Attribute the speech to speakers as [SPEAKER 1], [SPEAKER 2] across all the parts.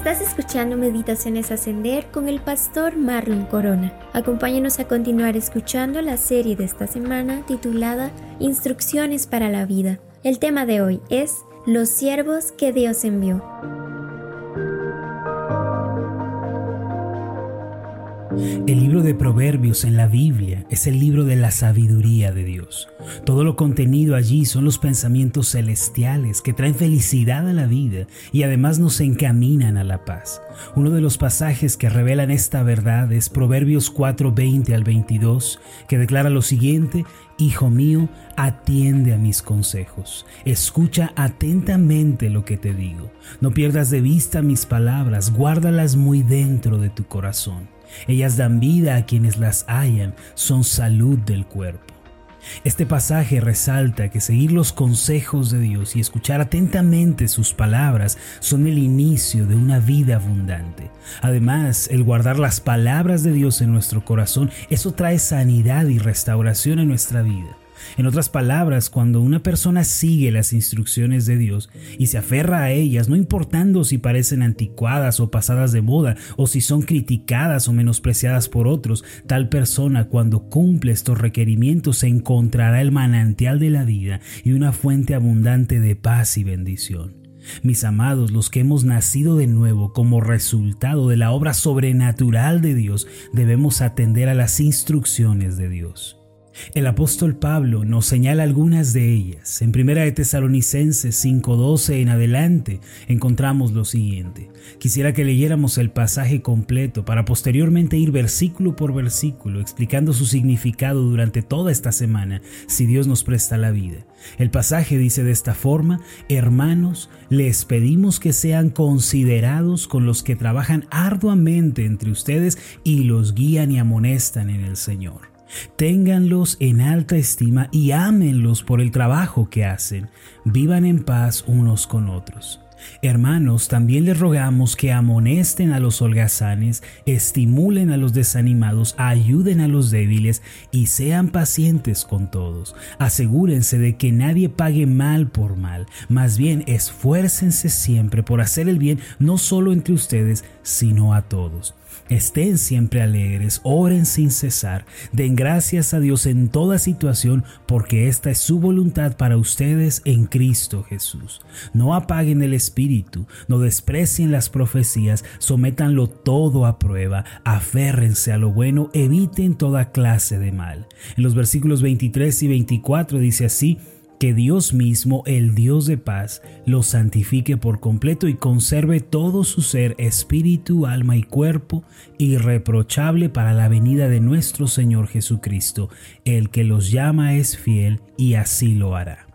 [SPEAKER 1] Estás escuchando Meditaciones Ascender con el pastor Marlon Corona. Acompáñanos a continuar escuchando la serie de esta semana titulada Instrucciones para la vida. El tema de hoy es Los siervos que Dios envió.
[SPEAKER 2] El libro de Proverbios en la Biblia es el libro de la sabiduría de Dios. Todo lo contenido allí son los pensamientos celestiales que traen felicidad a la vida y además nos encaminan a la paz. Uno de los pasajes que revelan esta verdad es Proverbios 4:20 al 22, que declara lo siguiente, Hijo mío, atiende a mis consejos, escucha atentamente lo que te digo, no pierdas de vista mis palabras, guárdalas muy dentro de tu corazón ellas dan vida a quienes las hallan, son salud del cuerpo. Este pasaje resalta que seguir los consejos de Dios y escuchar atentamente sus palabras son el inicio de una vida abundante. Además, el guardar las palabras de Dios en nuestro corazón, eso trae sanidad y restauración en nuestra vida. En otras palabras, cuando una persona sigue las instrucciones de Dios y se aferra a ellas, no importando si parecen anticuadas o pasadas de moda, o si son criticadas o menospreciadas por otros, tal persona cuando cumple estos requerimientos encontrará el manantial de la vida y una fuente abundante de paz y bendición. Mis amados, los que hemos nacido de nuevo como resultado de la obra sobrenatural de Dios, debemos atender a las instrucciones de Dios. El apóstol Pablo nos señala algunas de ellas. En 1 de Tesalonicenses 5:12 en adelante encontramos lo siguiente. Quisiera que leyéramos el pasaje completo para posteriormente ir versículo por versículo explicando su significado durante toda esta semana, si Dios nos presta la vida. El pasaje dice de esta forma, hermanos, les pedimos que sean considerados con los que trabajan arduamente entre ustedes y los guían y amonestan en el Señor. Ténganlos en alta estima y ámenlos por el trabajo que hacen. Vivan en paz unos con otros. Hermanos, también les rogamos que amonesten a los holgazanes, estimulen a los desanimados, ayuden a los débiles y sean pacientes con todos. Asegúrense de que nadie pague mal por mal, más bien esfuércense siempre por hacer el bien no solo entre ustedes, sino a todos. Estén siempre alegres, oren sin cesar, den gracias a Dios en toda situación, porque esta es su voluntad para ustedes en Cristo Jesús. No apaguen el espíritu, no desprecien las profecías, sométanlo todo a prueba, aférrense a lo bueno, eviten toda clase de mal. En los versículos 23 y 24 dice así, que Dios mismo, el Dios de paz, lo santifique por completo y conserve todo su ser, espíritu, alma y cuerpo, irreprochable para la venida de nuestro Señor Jesucristo. El que los llama es fiel y así lo hará.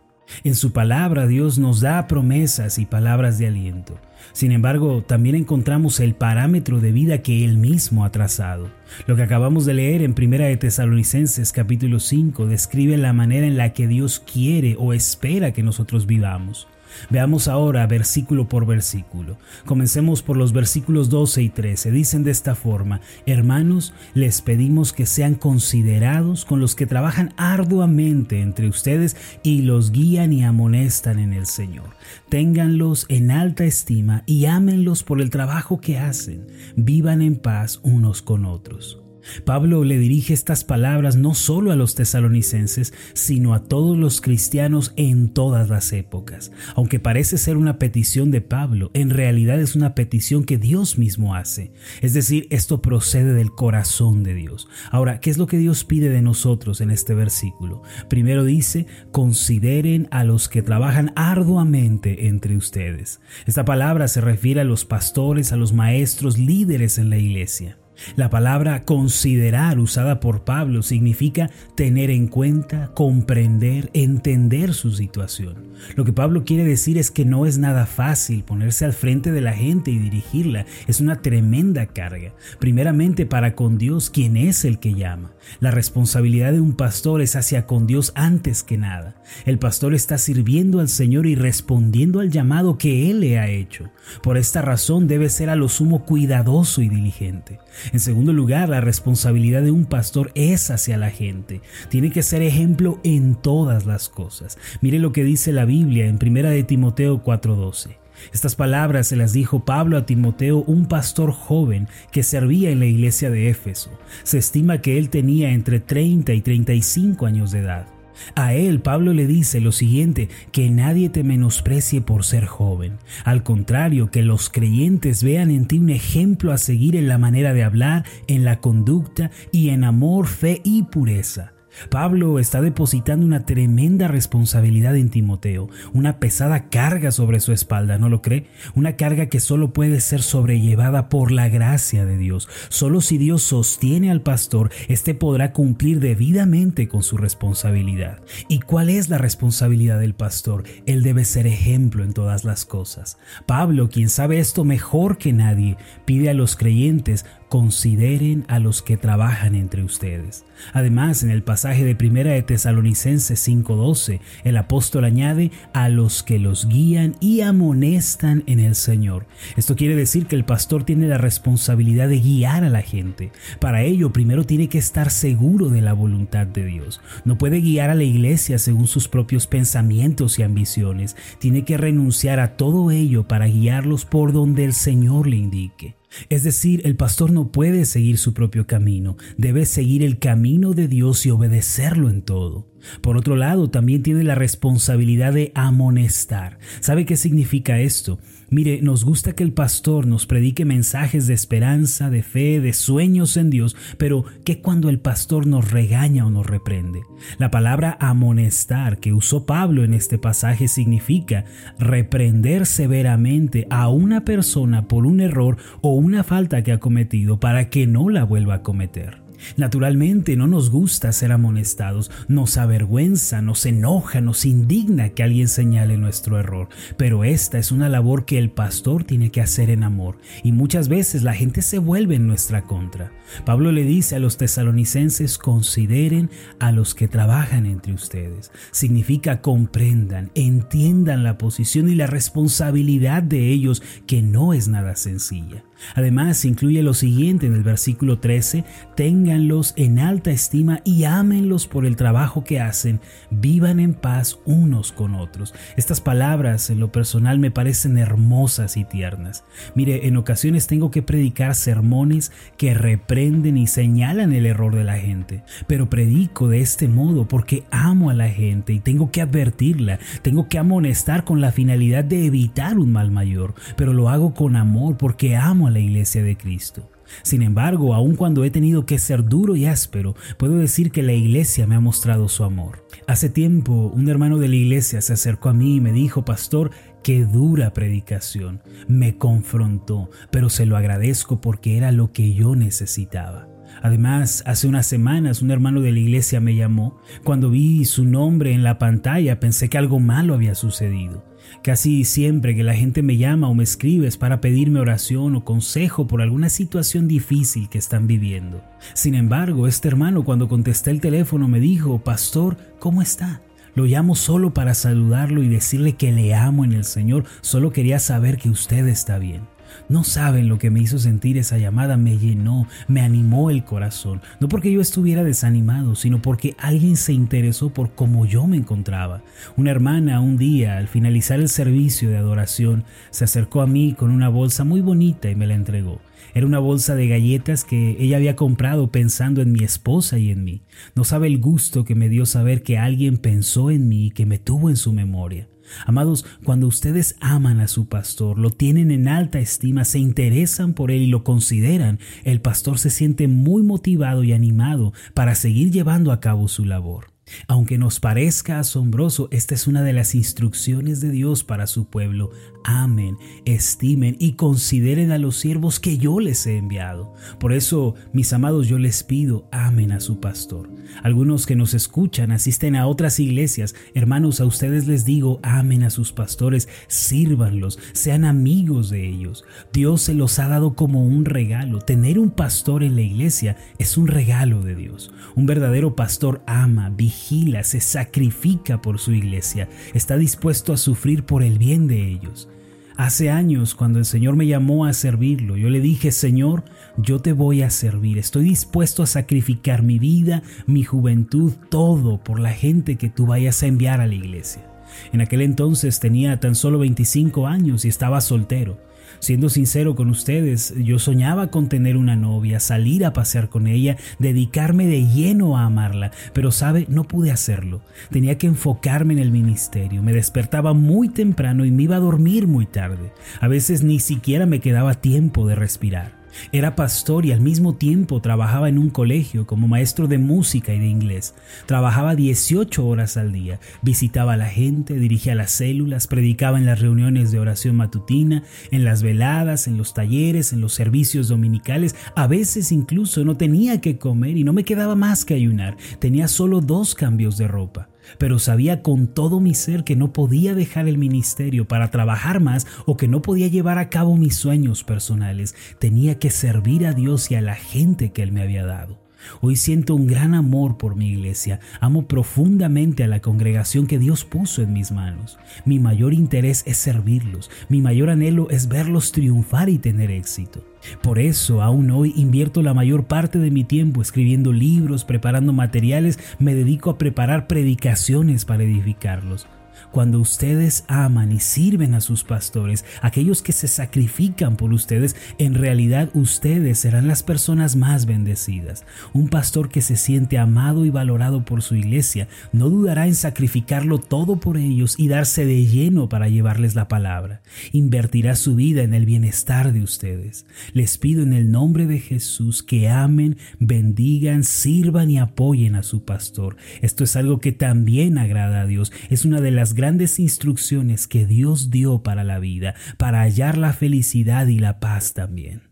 [SPEAKER 2] En su palabra Dios nos da promesas y palabras de aliento. Sin embargo, también encontramos el parámetro de vida que Él mismo ha trazado. Lo que acabamos de leer en 1 de Tesalonicenses capítulo 5 describe la manera en la que Dios quiere o espera que nosotros vivamos. Veamos ahora versículo por versículo. Comencemos por los versículos 12 y 13. Dicen de esta forma, hermanos, les pedimos que sean considerados con los que trabajan arduamente entre ustedes y los guían y amonestan en el Señor. Ténganlos en alta estima y ámenlos por el trabajo que hacen. Vivan en paz unos con otros. Pablo le dirige estas palabras no solo a los tesalonicenses, sino a todos los cristianos en todas las épocas. Aunque parece ser una petición de Pablo, en realidad es una petición que Dios mismo hace. Es decir, esto procede del corazón de Dios. Ahora, ¿qué es lo que Dios pide de nosotros en este versículo? Primero dice, consideren a los que trabajan arduamente entre ustedes. Esta palabra se refiere a los pastores, a los maestros, líderes en la iglesia. La palabra considerar usada por Pablo significa tener en cuenta, comprender, entender su situación. Lo que Pablo quiere decir es que no es nada fácil ponerse al frente de la gente y dirigirla. Es una tremenda carga. Primeramente para con Dios, quien es el que llama. La responsabilidad de un pastor es hacia con Dios antes que nada. El pastor está sirviendo al Señor y respondiendo al llamado que Él le ha hecho. Por esta razón debe ser a lo sumo cuidadoso y diligente. En segundo lugar, la responsabilidad de un pastor es hacia la gente. Tiene que ser ejemplo en todas las cosas. Mire lo que dice la Biblia en 1 de Timoteo 4:12. Estas palabras se las dijo Pablo a Timoteo, un pastor joven que servía en la iglesia de Éfeso. Se estima que él tenía entre 30 y 35 años de edad. A él Pablo le dice lo siguiente, que nadie te menosprecie por ser joven. Al contrario, que los creyentes vean en ti un ejemplo a seguir en la manera de hablar, en la conducta y en amor, fe y pureza. Pablo está depositando una tremenda responsabilidad en Timoteo, una pesada carga sobre su espalda, ¿no lo cree? Una carga que solo puede ser sobrellevada por la gracia de Dios. Solo si Dios sostiene al pastor, éste podrá cumplir debidamente con su responsabilidad. ¿Y cuál es la responsabilidad del pastor? Él debe ser ejemplo en todas las cosas. Pablo, quien sabe esto mejor que nadie, pide a los creyentes consideren a los que trabajan entre ustedes. Además, en el pasaje de Primera de Tesalonicenses 5:12, el apóstol añade a los que los guían y amonestan en el Señor. Esto quiere decir que el pastor tiene la responsabilidad de guiar a la gente. Para ello, primero tiene que estar seguro de la voluntad de Dios. No puede guiar a la iglesia según sus propios pensamientos y ambiciones. Tiene que renunciar a todo ello para guiarlos por donde el Señor le indique. Es decir, el pastor no puede seguir su propio camino, debe seguir el camino de Dios y obedecerlo en todo. Por otro lado, también tiene la responsabilidad de amonestar. ¿Sabe qué significa esto? Mire, nos gusta que el pastor nos predique mensajes de esperanza, de fe, de sueños en Dios, pero ¿qué cuando el pastor nos regaña o nos reprende? La palabra amonestar que usó Pablo en este pasaje significa reprender severamente a una persona por un error o una falta que ha cometido para que no la vuelva a cometer. Naturalmente no nos gusta ser amonestados, nos avergüenza, nos enoja, nos indigna que alguien señale nuestro error, pero esta es una labor que el pastor tiene que hacer en amor y muchas veces la gente se vuelve en nuestra contra. Pablo le dice a los tesalonicenses consideren a los que trabajan entre ustedes. Significa comprendan, entiendan la posición y la responsabilidad de ellos que no es nada sencilla. Además, incluye lo siguiente en el versículo 13, ténganlos en alta estima y ámenlos por el trabajo que hacen, vivan en paz unos con otros. Estas palabras en lo personal me parecen hermosas y tiernas. Mire, en ocasiones tengo que predicar sermones que reprenden y señalan el error de la gente, pero predico de este modo porque amo a la gente y tengo que advertirla, tengo que amonestar con la finalidad de evitar un mal mayor, pero lo hago con amor porque amo a la iglesia de Cristo. Sin embargo, aun cuando he tenido que ser duro y áspero, puedo decir que la iglesia me ha mostrado su amor. Hace tiempo, un hermano de la iglesia se acercó a mí y me dijo, Pastor, qué dura predicación. Me confrontó, pero se lo agradezco porque era lo que yo necesitaba. Además, hace unas semanas un hermano de la iglesia me llamó. Cuando vi su nombre en la pantalla pensé que algo malo había sucedido. Casi siempre que la gente me llama o me escribe es para pedirme oración o consejo por alguna situación difícil que están viviendo. Sin embargo, este hermano cuando contesté el teléfono me dijo, Pastor, ¿cómo está? Lo llamo solo para saludarlo y decirle que le amo en el Señor, solo quería saber que usted está bien. No saben lo que me hizo sentir esa llamada, me llenó, me animó el corazón, no porque yo estuviera desanimado, sino porque alguien se interesó por cómo yo me encontraba. Una hermana un día, al finalizar el servicio de adoración, se acercó a mí con una bolsa muy bonita y me la entregó. Era una bolsa de galletas que ella había comprado pensando en mi esposa y en mí. No sabe el gusto que me dio saber que alguien pensó en mí y que me tuvo en su memoria. Amados, cuando ustedes aman a su pastor, lo tienen en alta estima, se interesan por él y lo consideran, el pastor se siente muy motivado y animado para seguir llevando a cabo su labor. Aunque nos parezca asombroso, esta es una de las instrucciones de Dios para su pueblo. Amen, estimen y consideren a los siervos que yo les he enviado. Por eso, mis amados, yo les pido, amen a su pastor. Algunos que nos escuchan asisten a otras iglesias. Hermanos, a ustedes les digo, amen a sus pastores, sírvanlos, sean amigos de ellos. Dios se los ha dado como un regalo. Tener un pastor en la iglesia es un regalo de Dios. Un verdadero pastor ama, vigila, se sacrifica por su iglesia, está dispuesto a sufrir por el bien de ellos. Hace años, cuando el Señor me llamó a servirlo, yo le dije, Señor, yo te voy a servir, estoy dispuesto a sacrificar mi vida, mi juventud, todo por la gente que tú vayas a enviar a la iglesia. En aquel entonces tenía tan solo 25 años y estaba soltero. Siendo sincero con ustedes, yo soñaba con tener una novia, salir a pasear con ella, dedicarme de lleno a amarla, pero sabe, no pude hacerlo. Tenía que enfocarme en el ministerio, me despertaba muy temprano y me iba a dormir muy tarde. A veces ni siquiera me quedaba tiempo de respirar. Era pastor y al mismo tiempo trabajaba en un colegio como maestro de música y de inglés. Trabajaba 18 horas al día, visitaba a la gente, dirigía las células, predicaba en las reuniones de oración matutina, en las veladas, en los talleres, en los servicios dominicales. A veces incluso no tenía que comer y no me quedaba más que ayunar. Tenía solo dos cambios de ropa pero sabía con todo mi ser que no podía dejar el ministerio para trabajar más o que no podía llevar a cabo mis sueños personales. Tenía que servir a Dios y a la gente que Él me había dado. Hoy siento un gran amor por mi iglesia, amo profundamente a la congregación que Dios puso en mis manos. Mi mayor interés es servirlos, mi mayor anhelo es verlos triunfar y tener éxito. Por eso aún hoy invierto la mayor parte de mi tiempo escribiendo libros, preparando materiales, me dedico a preparar predicaciones para edificarlos. Cuando ustedes aman y sirven a sus pastores, aquellos que se sacrifican por ustedes, en realidad ustedes serán las personas más bendecidas. Un pastor que se siente amado y valorado por su iglesia no dudará en sacrificarlo todo por ellos y darse de lleno para llevarles la palabra. Invertirá su vida en el bienestar de ustedes. Les pido en el nombre de Jesús que amen, bendigan, sirvan y apoyen a su pastor. Esto es algo que también agrada a Dios. Es una de las grandes instrucciones que Dios dio para la vida, para hallar la felicidad y la paz también.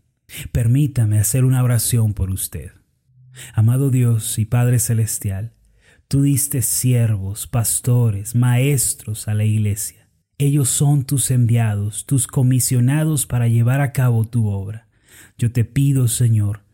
[SPEAKER 2] Permítame hacer una oración por usted. Amado Dios y Padre Celestial, tú diste siervos, pastores, maestros a la iglesia. Ellos son tus enviados, tus comisionados para llevar a cabo tu obra. Yo te pido, Señor,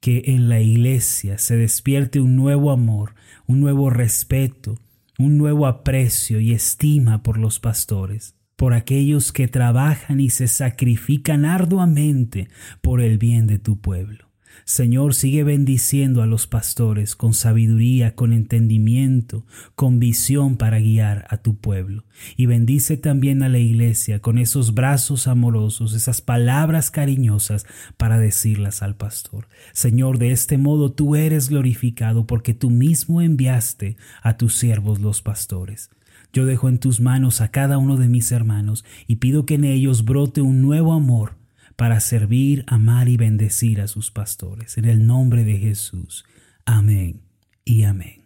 [SPEAKER 2] que en la iglesia se despierte un nuevo amor, un nuevo respeto, un nuevo aprecio y estima por los pastores, por aquellos que trabajan y se sacrifican arduamente por el bien de tu pueblo. Señor, sigue bendiciendo a los pastores con sabiduría, con entendimiento, con visión para guiar a tu pueblo. Y bendice también a la iglesia con esos brazos amorosos, esas palabras cariñosas para decirlas al pastor. Señor, de este modo tú eres glorificado porque tú mismo enviaste a tus siervos los pastores. Yo dejo en tus manos a cada uno de mis hermanos y pido que en ellos brote un nuevo amor para servir, amar y bendecir a sus pastores. En el nombre de Jesús. Amén y amén.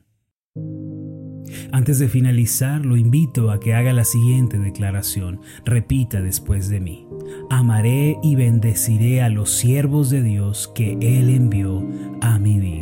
[SPEAKER 2] Antes de finalizar, lo invito a que haga la siguiente declaración. Repita después de mí. Amaré y bendeciré a los siervos de Dios que Él envió a mi vida.